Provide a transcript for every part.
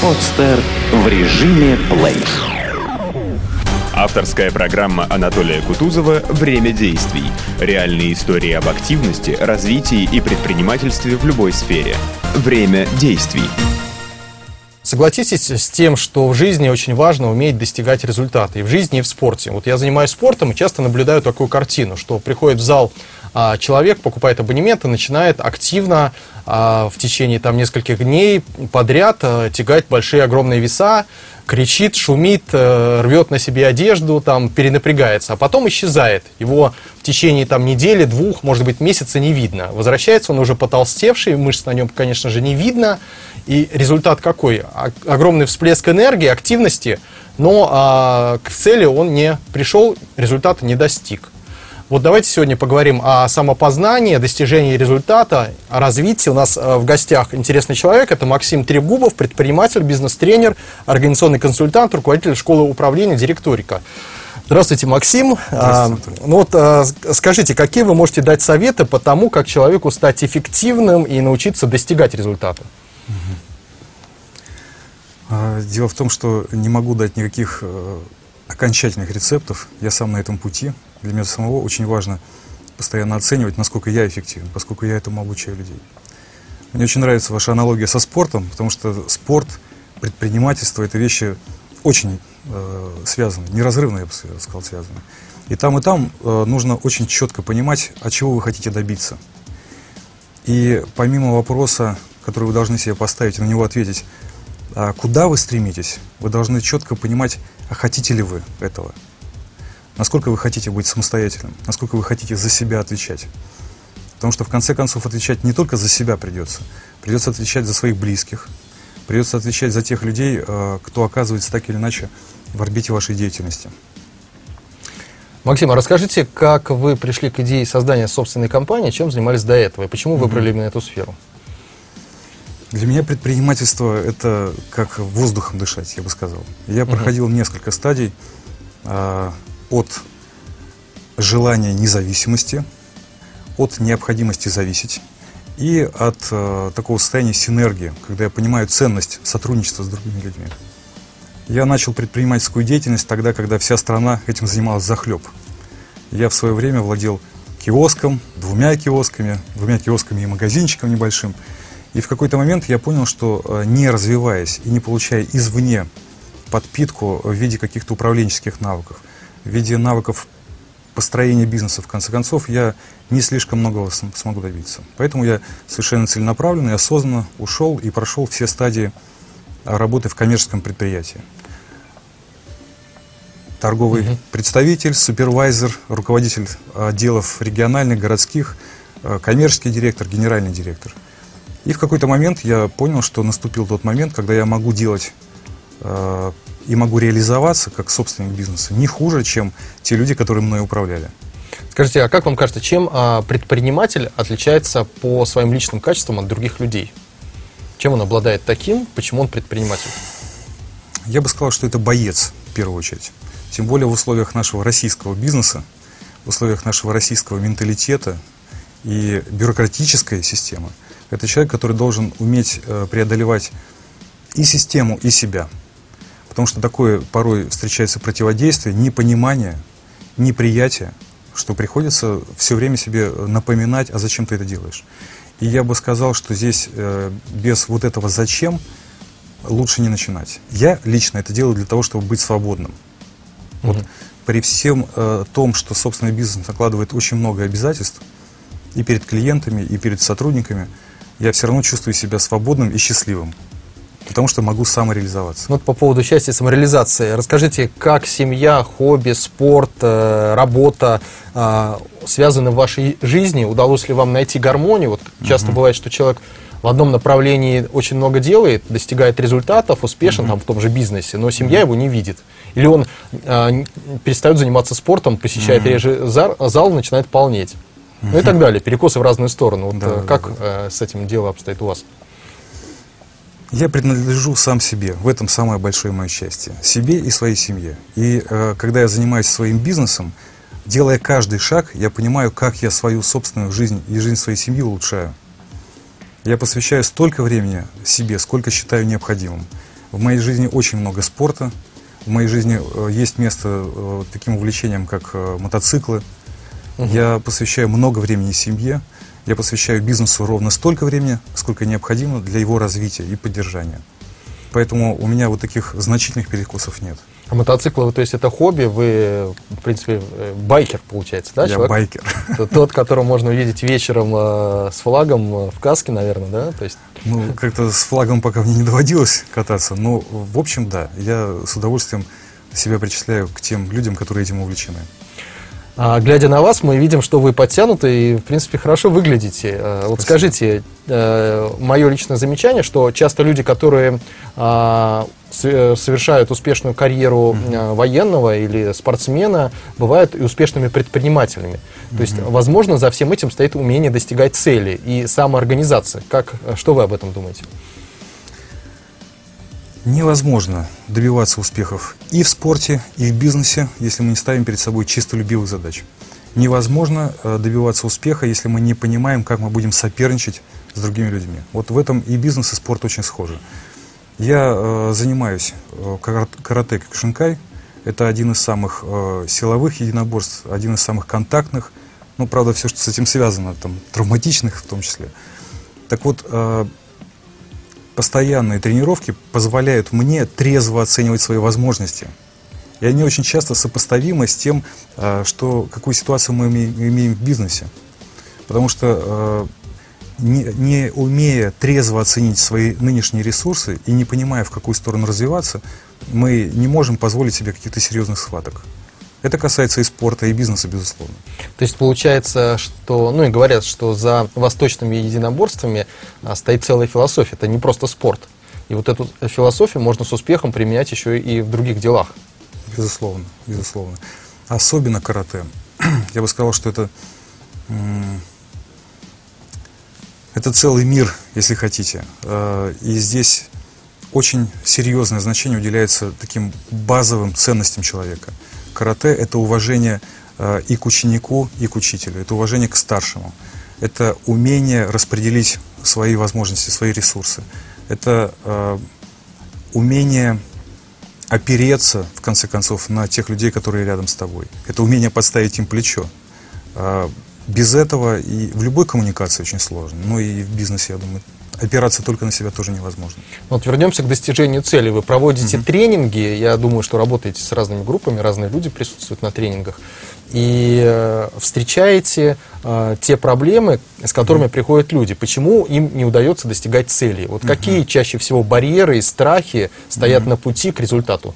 Подстер в режиме плей. Авторская программа Анатолия Кутузова «Время действий». Реальные истории об активности, развитии и предпринимательстве в любой сфере. Время действий. Согласитесь с тем, что в жизни очень важно уметь достигать результата и в жизни, и в спорте. Вот я занимаюсь спортом и часто наблюдаю такую картину, что приходит в зал человек, покупает абонемент и начинает активно а, в течение там нескольких дней подряд а, тягать большие огромные веса, кричит, шумит, э, рвет на себе одежду, там, перенапрягается, а потом исчезает. Его в течение там, недели, двух, может быть, месяца не видно. Возвращается он уже потолстевший, мышц на нем, конечно же, не видно. И результат какой? Огромный всплеск энергии, активности, но а, к цели он не пришел, результата не достиг. Вот давайте сегодня поговорим о самопознании, о достижении результата, о развитии. У нас э, в гостях интересный человек. Это Максим Трегубов, предприниматель, бизнес-тренер, организационный консультант, руководитель школы управления, директорика. Здравствуйте, Максим. Здравствуйте. А, ну вот а, скажите, какие вы можете дать советы по тому, как человеку стать эффективным и научиться достигать результата? А, дело в том, что не могу дать никаких э, окончательных рецептов. Я сам на этом пути. Для меня самого очень важно постоянно оценивать, насколько я эффективен, поскольку я этому обучаю людей. Мне очень нравится ваша аналогия со спортом, потому что спорт, предпринимательство – это вещи очень э, связаны, неразрывно, я бы сказал, связаны. И там, и там э, нужно очень четко понимать, от чего вы хотите добиться. И помимо вопроса, который вы должны себе поставить и на него ответить, а куда вы стремитесь, вы должны четко понимать, а хотите ли вы этого насколько вы хотите быть самостоятельным, насколько вы хотите за себя отвечать. Потому что в конце концов отвечать не только за себя придется, придется отвечать за своих близких, придется отвечать за тех людей, э, кто оказывается так или иначе в орбите вашей деятельности. Максим, а расскажите, как вы пришли к идее создания собственной компании, чем занимались до этого, и почему выбрали именно эту сферу? Для меня предпринимательство – это как воздухом дышать, я бы сказал. Я угу. проходил несколько стадий. От желания независимости, от необходимости зависеть и от э, такого состояния синергии, когда я понимаю ценность сотрудничества с другими людьми. Я начал предпринимательскую деятельность тогда, когда вся страна этим занималась захлеб. Я в свое время владел киоском, двумя киосками, двумя киосками и магазинчиком небольшим. И в какой-то момент я понял, что э, не развиваясь и не получая извне подпитку в виде каких-то управленческих навыков, в виде навыков построения бизнеса, в конце концов, я не слишком многого смогу добиться. Поэтому я совершенно целенаправленно и осознанно ушел и прошел все стадии работы в коммерческом предприятии. Торговый угу. представитель, супервайзер, руководитель отделов региональных, городских, а, коммерческий директор, генеральный директор. И в какой-то момент я понял, что наступил тот момент, когда я могу делать а, и могу реализоваться как собственник бизнеса не хуже, чем те люди, которые мной управляли. Скажите, а как вам кажется, чем а, предприниматель отличается по своим личным качествам от других людей? Чем он обладает таким, почему он предприниматель? Я бы сказал, что это боец, в первую очередь. Тем более в условиях нашего российского бизнеса, в условиях нашего российского менталитета и бюрократической системы. Это человек, который должен уметь э, преодолевать и систему, и себя. Потому что такое порой встречается противодействие, непонимание, неприятие, что приходится все время себе напоминать, а зачем ты это делаешь. И я бы сказал, что здесь э, без вот этого «зачем» лучше не начинать. Я лично это делаю для того, чтобы быть свободным. Вот при всем э, том, что собственный бизнес накладывает очень много обязательств и перед клиентами, и перед сотрудниками, я все равно чувствую себя свободным и счастливым потому что могу самореализоваться. Вот по поводу счастья и самореализации. Расскажите, как семья, хобби, спорт, э, работа э, связаны в вашей жизни? Удалось ли вам найти гармонию? Вот часто угу. бывает, что человек в одном направлении очень много делает, достигает результатов, успешен угу. там в том же бизнесе, но семья угу. его не видит. Или он э, перестает заниматься спортом, посещает угу. реже зал, зал, начинает полнеть. Угу. Ну и так далее. Перекосы в разные стороны. Вот да, как да, да. Э, с этим дело обстоит у вас? Я принадлежу сам себе. В этом самое большое мое счастье. Себе и своей семье. И э, когда я занимаюсь своим бизнесом, делая каждый шаг, я понимаю, как я свою собственную жизнь и жизнь своей семьи улучшаю. Я посвящаю столько времени себе, сколько считаю необходимым. В моей жизни очень много спорта. В моей жизни э, есть место э, таким увлечениям, как э, мотоциклы. Я посвящаю много времени семье. Я посвящаю бизнесу ровно столько времени, сколько необходимо для его развития и поддержания. Поэтому у меня вот таких значительных перекусов нет. А мотоциклы, то есть это хобби, вы, в принципе, э, байкер, получается, да? Я человек? байкер. Тот, которого можно увидеть вечером э, с флагом э, в каске, наверное, да? То есть, Ну, как-то с флагом пока мне не доводилось кататься, но, в общем, да, я с удовольствием себя причисляю к тем людям, которые этим увлечены. А, глядя на вас, мы видим, что вы подтянуты и, в принципе, хорошо выглядите. Э, Вот Спасибо. скажите, мое личное замечание, что часто люди, которые а, э, совершают успешную карьеру э, военного или спортсмена, бывают и успешными предпринимателями. То есть, возможно, за всем этим стоит умение достигать цели и самоорганизация. Как, э, что вы об этом думаете? Невозможно добиваться успехов и в спорте, и в бизнесе, если мы не ставим перед собой чистолюбивых задач. Невозможно э, добиваться успеха, если мы не понимаем, как мы будем соперничать с другими людьми. Вот в этом и бизнес, и спорт очень схожи. Я э, занимаюсь э, кара- карате кюкшинкай. Это один из самых э, силовых единоборств, один из самых контактных. Ну, правда, все, что с этим связано, там, травматичных в том числе. Так вот, э, постоянные тренировки позволяют мне трезво оценивать свои возможности. И они очень часто сопоставимы с тем, э, что, какую ситуацию мы име- имеем в бизнесе. Потому что э, не, не умея трезво оценить свои нынешние ресурсы и не понимая, в какую сторону развиваться, мы не можем позволить себе каких-то серьезных схваток. Это касается и спорта, и бизнеса, безусловно. То есть получается, что, ну и говорят, что за восточными единоборствами а, стоит целая философия. Это не просто спорт. И вот эту философию можно с успехом применять еще и в других делах. Безусловно, безусловно. Особенно карате. Я бы сказал, что это, это целый мир, если хотите. Э, И здесь очень серьезное значение уделяется таким базовым ценностям человека. Карате – это уважение э, и к ученику, и к учителю. Это уважение к старшему. Это умение распределить свои возможности, свои ресурсы. Это э, умение опереться, в конце концов, на тех людей, которые рядом с тобой. Это умение подставить им плечо. А, Без этого и в любой коммуникации очень сложно. Ну и в бизнесе, я думаю, опираться только на себя тоже невозможно. Вот вернемся к достижению цели. Вы проводите тренинги, я думаю, что работаете с разными группами, разные люди присутствуют на тренингах, и э, встречаете э, те проблемы, с которыми приходят люди. Почему им не удается достигать цели? Вот какие чаще всего барьеры и страхи стоят на пути к результату?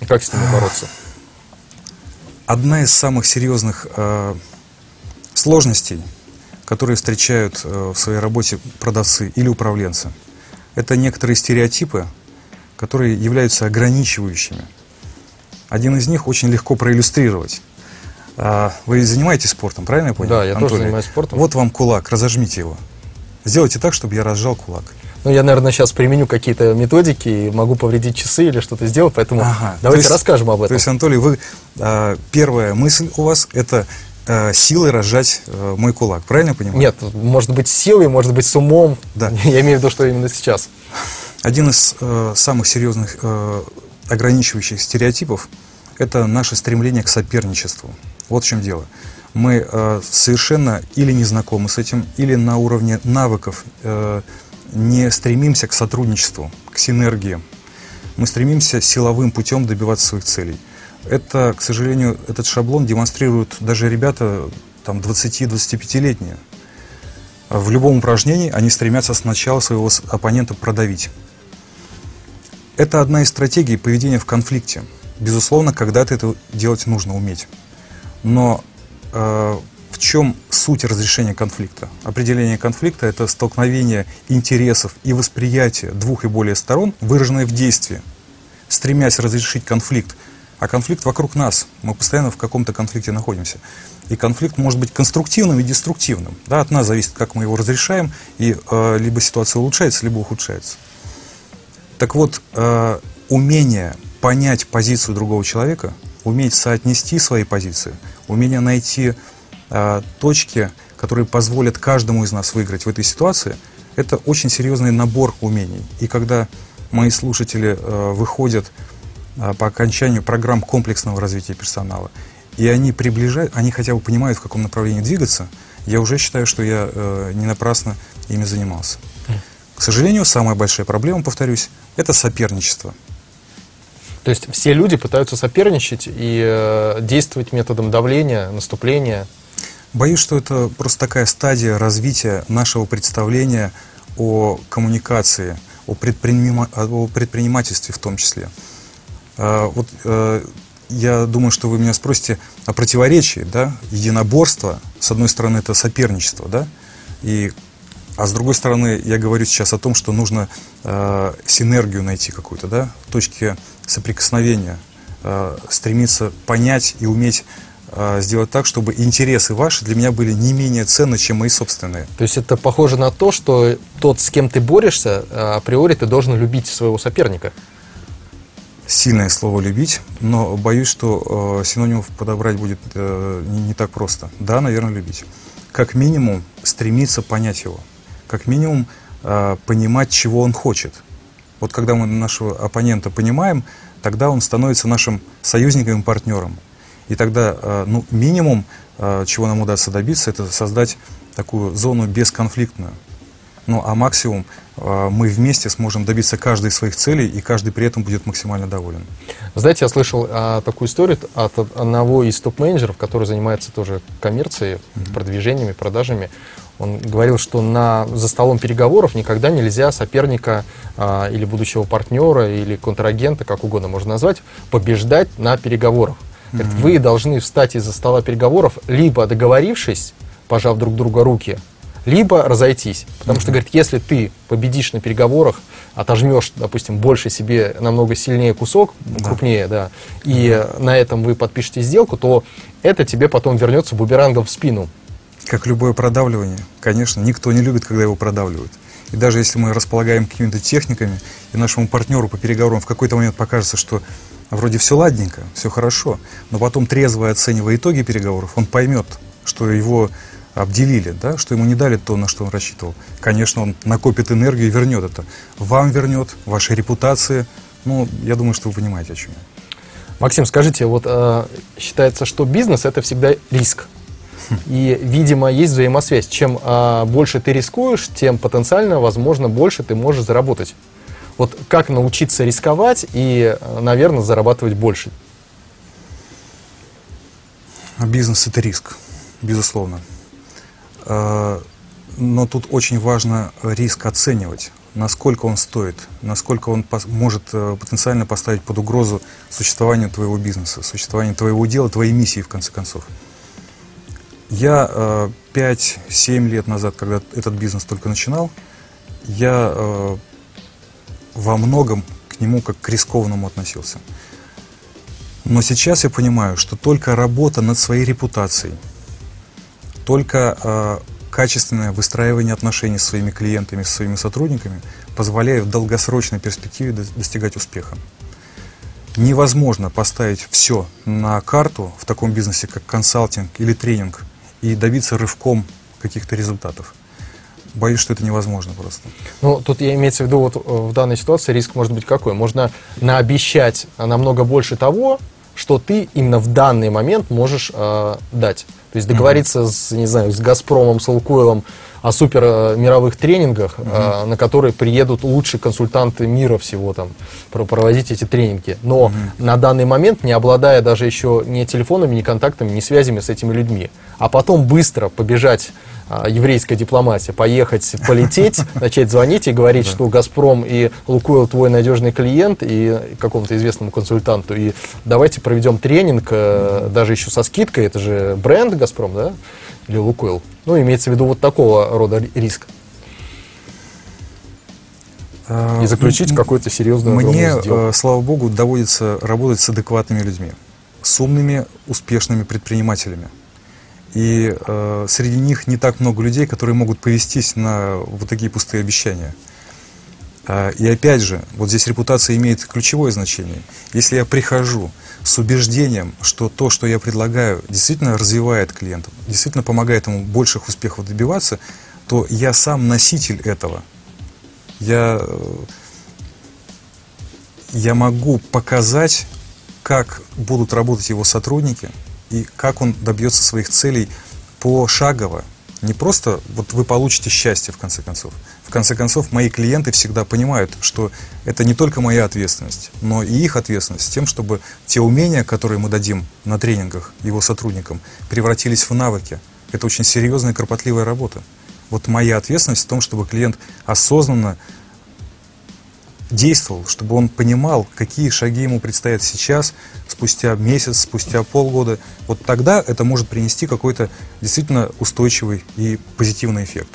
И как с ними бороться? Одна из самых серьезных э, сложностей, которые встречают э, в своей работе продавцы или управленцы, это некоторые стереотипы, которые являются ограничивающими. Один из них очень легко проиллюстрировать. А, Вы занимаетесь спортом, правильно я понял? Да, я тоже Анатолий? занимаюсь спортом. Вот вам кулак, разожмите его. Сделайте так, чтобы я разжал кулак. Ну, я, наверное, сейчас применю какие-то методики и могу повредить часы или что-то сделать, поэтому Ага. давайте То есть- расскажем об То этом. есть, Анатолий, вы а, первая мысль у вас это а, силой разжать а, мой кулак, правильно я понимаю? Нет, может быть силой, может быть с умом. Да. Я имею в виду, что именно сейчас. Один из э, самых серьезных э, ограничивающих стереотипов это наше стремление к соперничеству. Вот в чем дело. Мы э, совершенно или не знакомы с этим, или на уровне навыков э, не стремимся к сотрудничеству, к синергии. Мы стремимся силовым путем добиваться своих целей. Это, к сожалению, этот шаблон демонстрируют даже ребята там 20-25-летние. В любом упражнении они стремятся сначала своего оппонента продавить. Это одна из стратегий поведения в конфликте. Безусловно, когда-то это делать нужно уметь. Но э, в чем суть разрешения конфликта? Определение конфликта – это столкновение интересов и восприятия двух и более сторон, выраженное в действии, стремясь разрешить конфликт. А конфликт вокруг нас. Мы постоянно в каком-то конфликте находимся. И конфликт может быть конструктивным и деструктивным. Да, от нас зависит, как мы его разрешаем, и э, либо ситуация улучшается, либо ухудшается. Так вот, э, умение понять позицию другого человека, уметь соотнести свои позиции, умение найти э, точки, которые позволят каждому из нас выиграть в этой ситуации, Это очень серьезный набор умений. И когда мои слушатели э, выходят по окончанию программ комплексного развития персонала, и они приближают, они хотя бы понимают, в каком направлении двигаться, я уже считаю, что я э, не напрасно ими занимался. К сожалению, самая большая проблема, повторюсь, это соперничество. То есть все люди пытаются соперничать и э, действовать методом давления, наступления. Боюсь, что это просто такая стадия развития нашего представления о коммуникации, о, предпринима... о предпринимательстве в том числе. А, вот э, я думаю, что вы меня спросите о противоречии, да, единоборство, с одной стороны, это соперничество, да, и, а с другой стороны, я говорю сейчас о том, что нужно э, синергию найти какую-то, да, точки соприкосновения, э, стремиться понять и уметь э, сделать так, чтобы интересы ваши для меня были не менее ценны, чем мои собственные. То есть это похоже на то, что тот, с кем ты борешься, априори ты должен любить своего соперника сильное слово «любить», но боюсь, что э, синонимов подобрать будет э, не, так просто. Да, наверное, любить. Как минимум стремиться понять его. Как минимум э, понимать, чего он хочет. Вот когда мы нашего оппонента понимаем, тогда он становится нашим союзником и партнером. И тогда, э, ну, минимум, э, чего нам удастся добиться, это создать такую зону бесконфликтную. Ну, а максимум а, мы вместе сможем добиться каждой из своих целей, и каждый при этом будет максимально доволен. Знаете, я слышал а, такую историю от одного из топ-менеджеров, который занимается тоже коммерцией, mm-hmm. продвижениями, продажами. Он говорил, что на, за столом переговоров никогда нельзя соперника а, или будущего партнера, или контрагента, как угодно можно назвать, побеждать на переговорах. Mm-hmm. Говорит, вы должны встать из-за стола переговоров, либо договорившись, пожав друг друга руки, либо разойтись. Потому что, говорит, если ты победишь на переговорах, отожмешь, допустим, больше себе, намного сильнее кусок, да. крупнее, да, и на этом вы подпишете сделку, то это тебе потом вернется бумерангом в спину. Как любое продавливание, конечно, никто не любит, когда его продавливают. И даже если мы располагаем какими-то техниками, и нашему партнеру по переговорам в какой-то момент покажется, что вроде все ладненько, все хорошо, но потом трезво оценивая итоги переговоров, он поймет, что его обделили, да, что ему не дали то, на что он рассчитывал. Конечно, он накопит энергию и вернет это. Вам вернет, вашей репутации. Ну, я думаю, что вы понимаете, о чем я. Максим, скажите, вот э, считается, что бизнес это всегда риск. И, видимо, есть взаимосвязь. Чем э, больше ты рискуешь, тем потенциально, возможно, больше ты можешь заработать. Вот как научиться рисковать и, наверное, зарабатывать больше? Бизнес это риск, безусловно. Э, но тут очень важно риск оценивать, насколько он стоит, насколько он может э, потенциально поставить под угрозу существование твоего бизнеса, существование твоего дела, твоей миссии, в конце концов. Я 5-7 э, лет назад, когда этот бизнес только начинал, я во многом к нему как к рискованному относился. Но сейчас я понимаю, что только работа над своей репутацией – только э, качественное выстраивание отношений с своими клиентами, с своими сотрудниками позволяет в долгосрочной перспективе достигать успеха. Невозможно поставить все на карту в таком бизнесе, как консалтинг или тренинг, и добиться рывком каких-то результатов. Боюсь, что это невозможно просто. Ну, тут я имеется в виду, вот э, в данной ситуации риск может быть какой? Можно наобещать намного больше того, что ты именно в данный момент можешь э, дать. То есть договориться mm-hmm. с, не знаю, с Газпромом, с Лукойлом о супер мировых тренингах, mm-hmm. э, на которые приедут лучшие консультанты мира всего там проводить эти тренинги. Но mm-hmm. на данный момент, не обладая даже еще ни телефонами, ни контактами, ни связями с этими людьми, а потом быстро побежать а, еврейская дипломатия, поехать, полететь, начать звонить и говорить, что «Газпром» и «Лукойл» твой надежный клиент и какому-то известному консультанту, и давайте проведем тренинг, э, даже еще со скидкой, это же бренд «Газпром», да, или «Лукойл». Ну, имеется в виду вот такого рода риск. А, и заключить какой-то серьезный Мне, э, слава богу, доводится работать с адекватными людьми, с умными, успешными предпринимателями. И э, среди них не так много людей, которые могут повестись на вот такие пустые обещания. Э, и опять же, вот здесь репутация имеет ключевое значение. Если я прихожу с убеждением, что то, что я предлагаю, действительно развивает клиента, действительно помогает ему больших успехов добиваться, то я сам носитель этого. Я, э, я могу показать, как будут работать его сотрудники и как он добьется своих целей пошагово. Не просто вот вы получите счастье в конце концов. В конце концов, мои клиенты всегда понимают, что это не только моя ответственность, но и их ответственность тем, чтобы те умения, которые мы дадим на тренингах его сотрудникам, превратились в навыки. Это очень серьезная кропотливая работа. Вот моя ответственность в том, чтобы клиент осознанно действовал, чтобы он понимал, какие шаги ему предстоят сейчас, спустя месяц, спустя полгода. Вот тогда это может принести какой-то действительно устойчивый и позитивный эффект.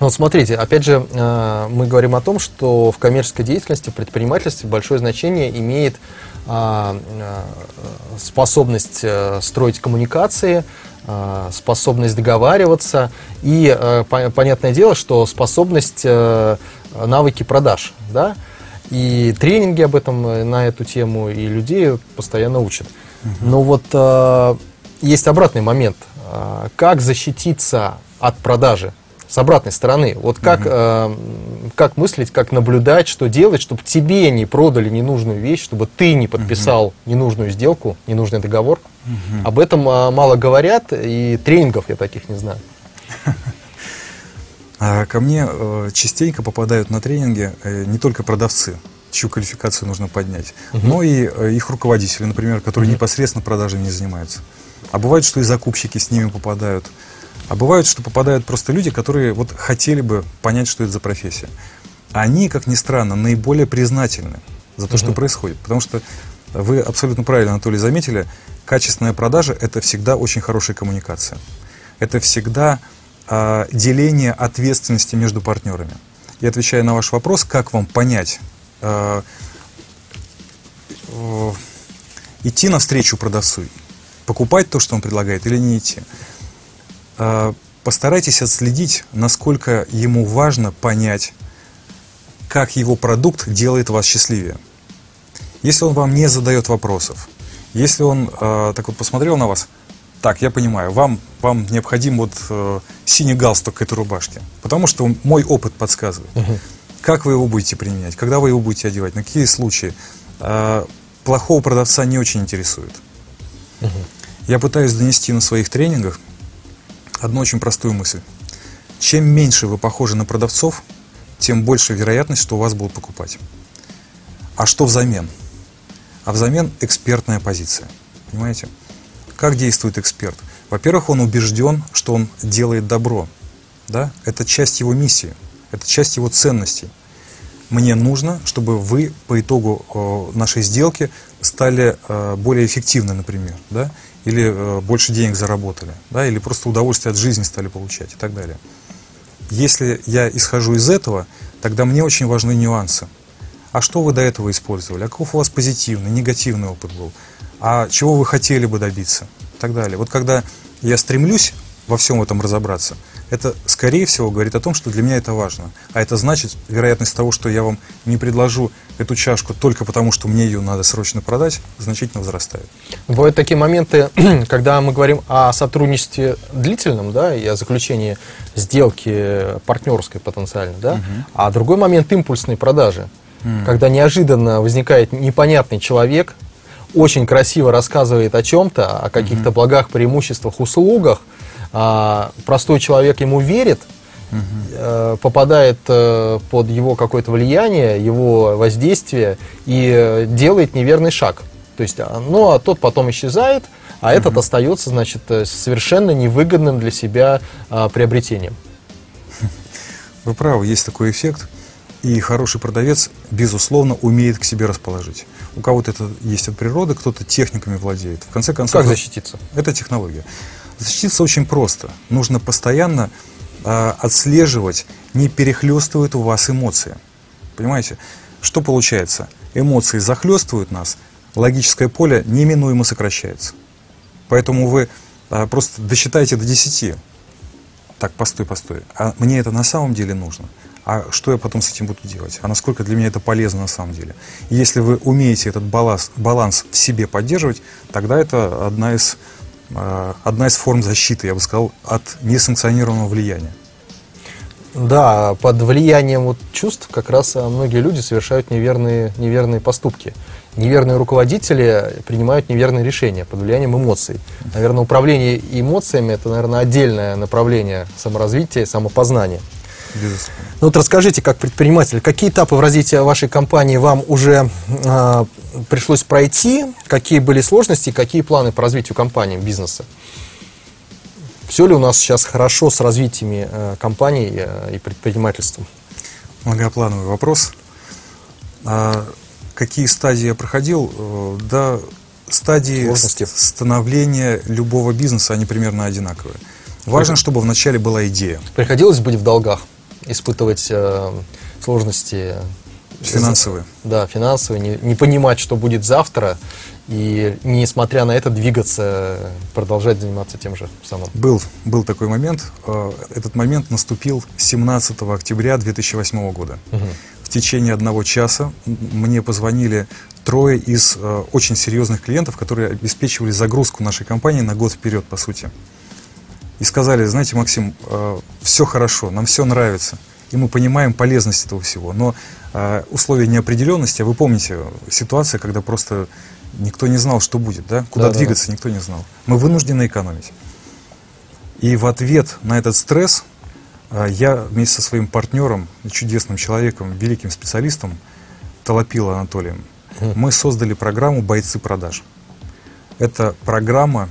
Ну, вот смотрите, опять же, э, мы говорим о том, что в коммерческой деятельности, в предпринимательстве большое значение имеет а, э, способность э, строить коммуникации, способность договариваться и, понятное дело, что способность навыки продаж, да, и тренинги об этом на эту тему, и людей постоянно учат. Угу. Но вот есть обратный момент. Как защититься от продажи? с обратной стороны. Вот как, угу. э, как мыслить, как наблюдать, что делать, чтобы тебе не продали ненужную вещь, чтобы ты не подписал угу. ненужную сделку, ненужный договор. Угу. Об этом э, мало говорят, и тренингов я таких не знаю. А ко мне э, частенько попадают на тренинги э, не только продавцы, чью квалификацию нужно поднять, угу. но и э, их руководители, например, которые угу. непосредственно продажами не занимаются. А бывает, что и закупщики с ними попадают. А бывает, что попадают просто люди, которые вот хотели бы понять, что это за профессия. Они, как ни странно, наиболее признательны за то, угу. что происходит. Потому что вы абсолютно правильно, Анатолий, заметили, качественная продажа – это всегда очень хорошая коммуникация. Это всегда э, деление ответственности между партнерами. И отвечая на ваш вопрос, как вам понять, э, э, идти навстречу продавцу, покупать то, что он предлагает, или не идти – а, постарайтесь отследить, насколько ему важно понять, как его продукт делает вас счастливее. Если он вам не задает вопросов, если он э, так вот посмотрел на вас, так, я понимаю, вам, вам необходим вот э, синий галстук к этой рубашке, потому что мой опыт подсказывает. Угу. Как вы его будете применять, когда вы его будете одевать, на какие случаи. Э, плохого продавца не очень интересует. Угу. Я пытаюсь донести на своих тренингах, одну очень простую мысль. Чем меньше вы похожи на продавцов, тем больше вероятность, что у вас будут покупать. А что взамен? А взамен экспертная позиция. Понимаете? Как действует эксперт? Во-первых, он убежден, что он делает добро. Да? Это часть его миссии, это часть его ценностей. Мне нужно, чтобы вы по итогу э, нашей сделки стали э, более эффективны, например. Да? или э, больше денег заработали, да, или просто удовольствие от жизни стали получать и так далее. Если я исхожу из этого, тогда мне очень важны нюансы. А что вы до этого использовали? А каков у вас позитивный, негативный опыт был? А чего вы хотели бы добиться? И так далее. Вот когда я стремлюсь во всем этом разобраться – это, скорее всего, говорит о том, что для меня это важно. А это значит, вероятность того, что я вам не предложу эту чашку только потому, что мне ее надо срочно продать, значительно возрастает. Бывают такие моменты, когда мы говорим о сотрудничестве длительном, да, и о заключении сделки партнерской потенциально, да, угу. а другой момент импульсной продажи, угу. когда неожиданно возникает непонятный человек, очень красиво рассказывает о чем-то, о каких-то угу. благах, преимуществах, услугах, а простой человек ему верит, угу. попадает э, под его какое-то влияние, его воздействие и э, делает неверный шаг. То есть, а, ну, а тот потом исчезает, а угу. этот остается, значит, совершенно невыгодным для себя а, приобретением. Вы правы, есть такой эффект. И хороший продавец, безусловно, умеет к себе расположить. У кого-то это есть от природы, кто-то техниками владеет. В конце концов, как защититься? Это технология. Защититься очень просто. Нужно постоянно э, отслеживать, не перехлестывают у вас эмоции. Понимаете? Что получается? Эмоции захлестывают нас, логическое поле неминуемо сокращается. Поэтому вы э, просто досчитайте до 10. Так, постой, постой. А мне это на самом деле нужно? А что я потом с этим буду делать? А насколько для меня это полезно на самом деле? И если вы умеете этот баланс, баланс в себе поддерживать, тогда это одна из Э, одна из форм защиты, я бы сказал, от несанкционированного влияния. Да, под влиянием вот чувств как раз а, многие люди совершают неверные, неверные поступки. Неверные руководители принимают неверные решения под влиянием эмоций. Наверное, управление эмоциями – это, наверное, отдельное направление саморазвития и самопознания. Безусловно. Ну вот расскажите, как предприниматель, какие этапы в развитии вашей компании вам уже э, пришлось пройти, какие были сложности, какие планы по развитию компании, бизнеса? Все ли у нас сейчас хорошо с развитиями э, компаний э, и предпринимательством? Многоплановый вопрос. А, какие стадии я проходил? Э, да, стадии Сложности. становления любого бизнеса, они примерно одинаковые. Важно, чтобы вначале была идея. Приходилось быть в долгах, испытывать э, сложности Финансовые. Да, финансовые, не, не понимать, что будет завтра, и несмотря на это двигаться, продолжать заниматься тем же самым. Был, был такой момент. Э, Этот момент наступил 17 октября 2008 года. В течение одного часа мне позвонили трое из э, очень серьезных клиентов, которые обеспечивали загрузку нашей компании на год вперед, по сути. И сказали, знаете, Максим, все хорошо, нам все нравится, и мы понимаем полезность этого всего, но э, условия неопределенности, а вы помните ситуация, когда просто никто не знал, что будет, да? Куда Да-да-да. двигаться, никто не знал. Мы вынуждены экономить. И в ответ на этот стресс а, я вместе со своим партнером, чудесным человеком, великим специалистом, Толопило Анатолием, мы создали программу «Бойцы продаж». Эта программа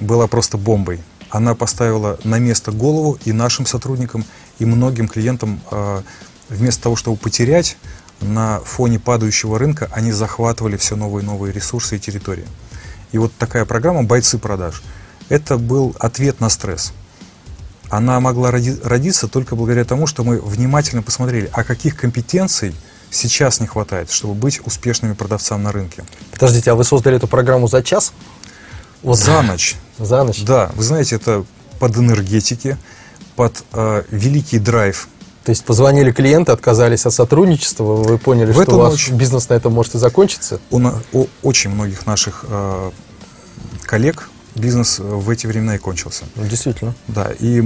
была просто бомбой. Она поставила на место голову и нашим сотрудникам, и многим клиентам. а, Вместо того, чтобы потерять, на фоне падающего рынка они захватывали все новые и новые ресурсы и территории. И вот такая программа «Бойцы продаж» – это был ответ на стресс. Она могла роди- родиться только благодаря тому, что мы внимательно посмотрели, а каких компетенций сейчас не хватает, чтобы быть успешными продавцами на рынке. Подождите, а вы создали эту программу за час? Вот За ночь. За ночь? Да, вы знаете, это под энергетики, под э, великий драйв. То есть позвонили клиенты, отказались от сотрудничества, вы поняли, В что ваш ночь. бизнес на этом может и закончиться? У, на- у очень многих наших э, коллег бизнес э, в эти времена и кончился. Ну, действительно. Да, и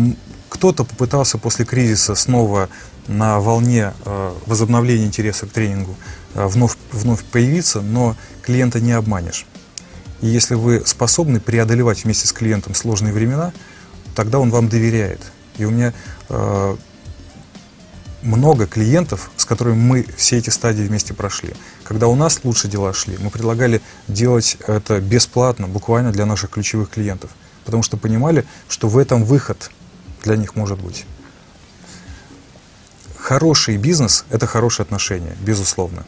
кто-то попытался после кризиса снова на волне э, возобновления интереса к тренингу э, вновь, вновь появиться, но клиента не обманешь. И если вы способны преодолевать вместе с клиентом сложные времена, тогда он вам доверяет. И у меня э, много клиентов, с которыми мы все эти стадии вместе прошли. Когда у нас лучше дела шли, мы предлагали делать это бесплатно, буквально для наших ключевых клиентов. Потому что понимали, что в этом выход для них может быть. Хороший бизнес – это хорошие отношения, безусловно.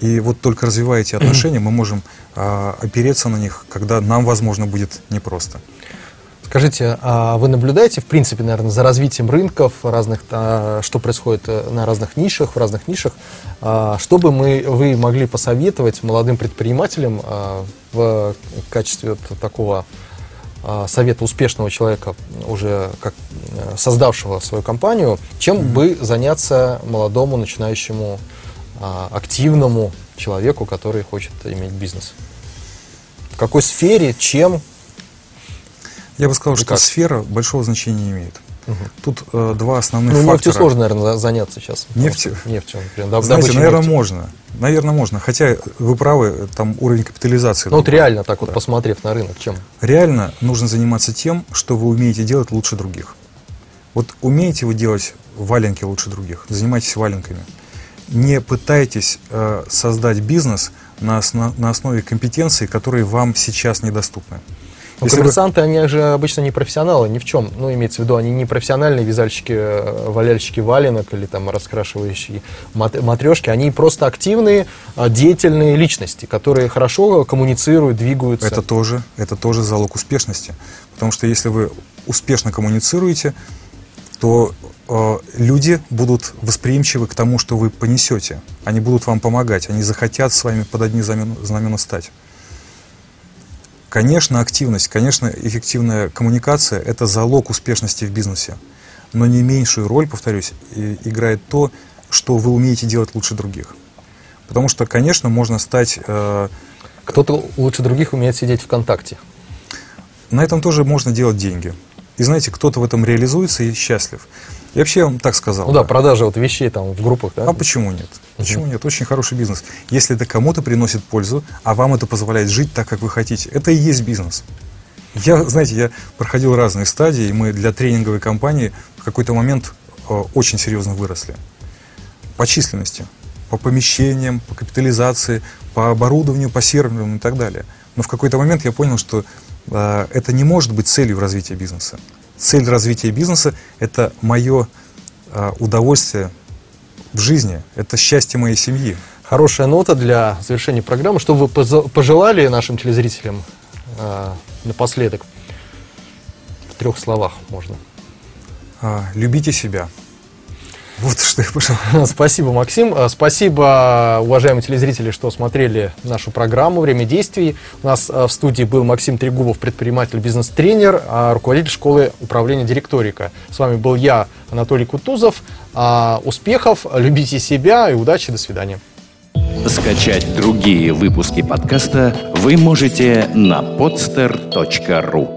И вот только развивая эти отношения, мы можем а, опереться на них, когда нам, возможно, будет непросто. Скажите, а вы наблюдаете, в принципе, наверное, за развитием рынков разных, а, что происходит э, на разных нишах, в разных нишах, а, что бы мы, вы могли посоветовать молодым предпринимателям а, в качестве вот такого а, совета успешного человека, уже как э, создавшего свою компанию, чем бы заняться молодому, начинающему, активному человеку, который хочет иметь бизнес? В какой сфере, чем? Я бы сказал, что как? сфера большого значения не имеет. Тут э, два основных Ну, фактора. нефтью сложно, наверное, за- заняться сейчас. Нефтью? Нефтью, например. Знаете, наверное, нефти. можно. Наверное, можно. Хотя вы правы, там уровень капитализации. Ну, вот реально так вот Да. посмотрев на рынок, чем? Реально нужно заниматься тем, что вы умеете делать лучше других. Вот умеете вы делать валенки лучше других, занимайтесь валенками. Не пытайтесь э, создать бизнес на, осно- на основе компетенций, которые вам сейчас недоступны. Ну, Если вы- коммерсанты, они же обычно не профессионалы ни в чем. Ну, имеется в виду, они не профессиональные вязальщики, э, валяльщики валенок или там раскрашивающие матрешки. Они просто активные, а, деятельные личности, которые хорошо коммуницируют, двигаются. Это тоже, это тоже залог успешности. Потому что если вы успешно коммуницируете, то э, люди будут восприимчивы к тому, что вы понесете. Они будут вам помогать, они захотят с вами под одни знамена, знамена стать. Конечно, активность, конечно, эффективная коммуникация – это залог успешности в бизнесе. Но не меньшую роль, повторюсь, играет то, что вы умеете делать лучше других. Потому что, конечно, можно стать э, Кто-то лучше других умеет сидеть ВКонтакте. На этом тоже можно делать деньги. И знаете, кто-то в этом реализуется и счастлив. И вообще я вам так сказал. Ну да, продажа вот вещей там в группах, да? А почему нет? Почему нет? Очень хороший бизнес. Если это кому-то приносит пользу, а вам это позволяет жить так, как вы хотите, это и есть бизнес. Я, знаете, я проходил разные стадии, и мы для тренинговой компании в какой-то момент э, очень серьезно выросли. По численности, по помещениям, по капитализации, по оборудованию, по серверам и так далее. Но в какой-то момент я понял, что э, это не может быть целью в развитии бизнеса. Цель развития бизнеса – это мое э, удовольствие в жизни, это счастье моей семьи. Хорошая нота для завершения программы. Что вы пожелали нашим телезрителям э, напоследок? В трех словах можно. А, любите себя. Вот что я пожелал. Спасибо, Максим. А, Спасибо, уважаемые телезрители, что смотрели нашу программу «Время действий». У нас а, в студии был Максим Трегубов, предприниматель, бизнес-тренер, а, руководитель школы управления директорика. С вами был я, Анатолий Кутузов. А, Успехов, любите себя и удачи. До свидания. Скачать другие выпуски подкаста вы можете на podster.ru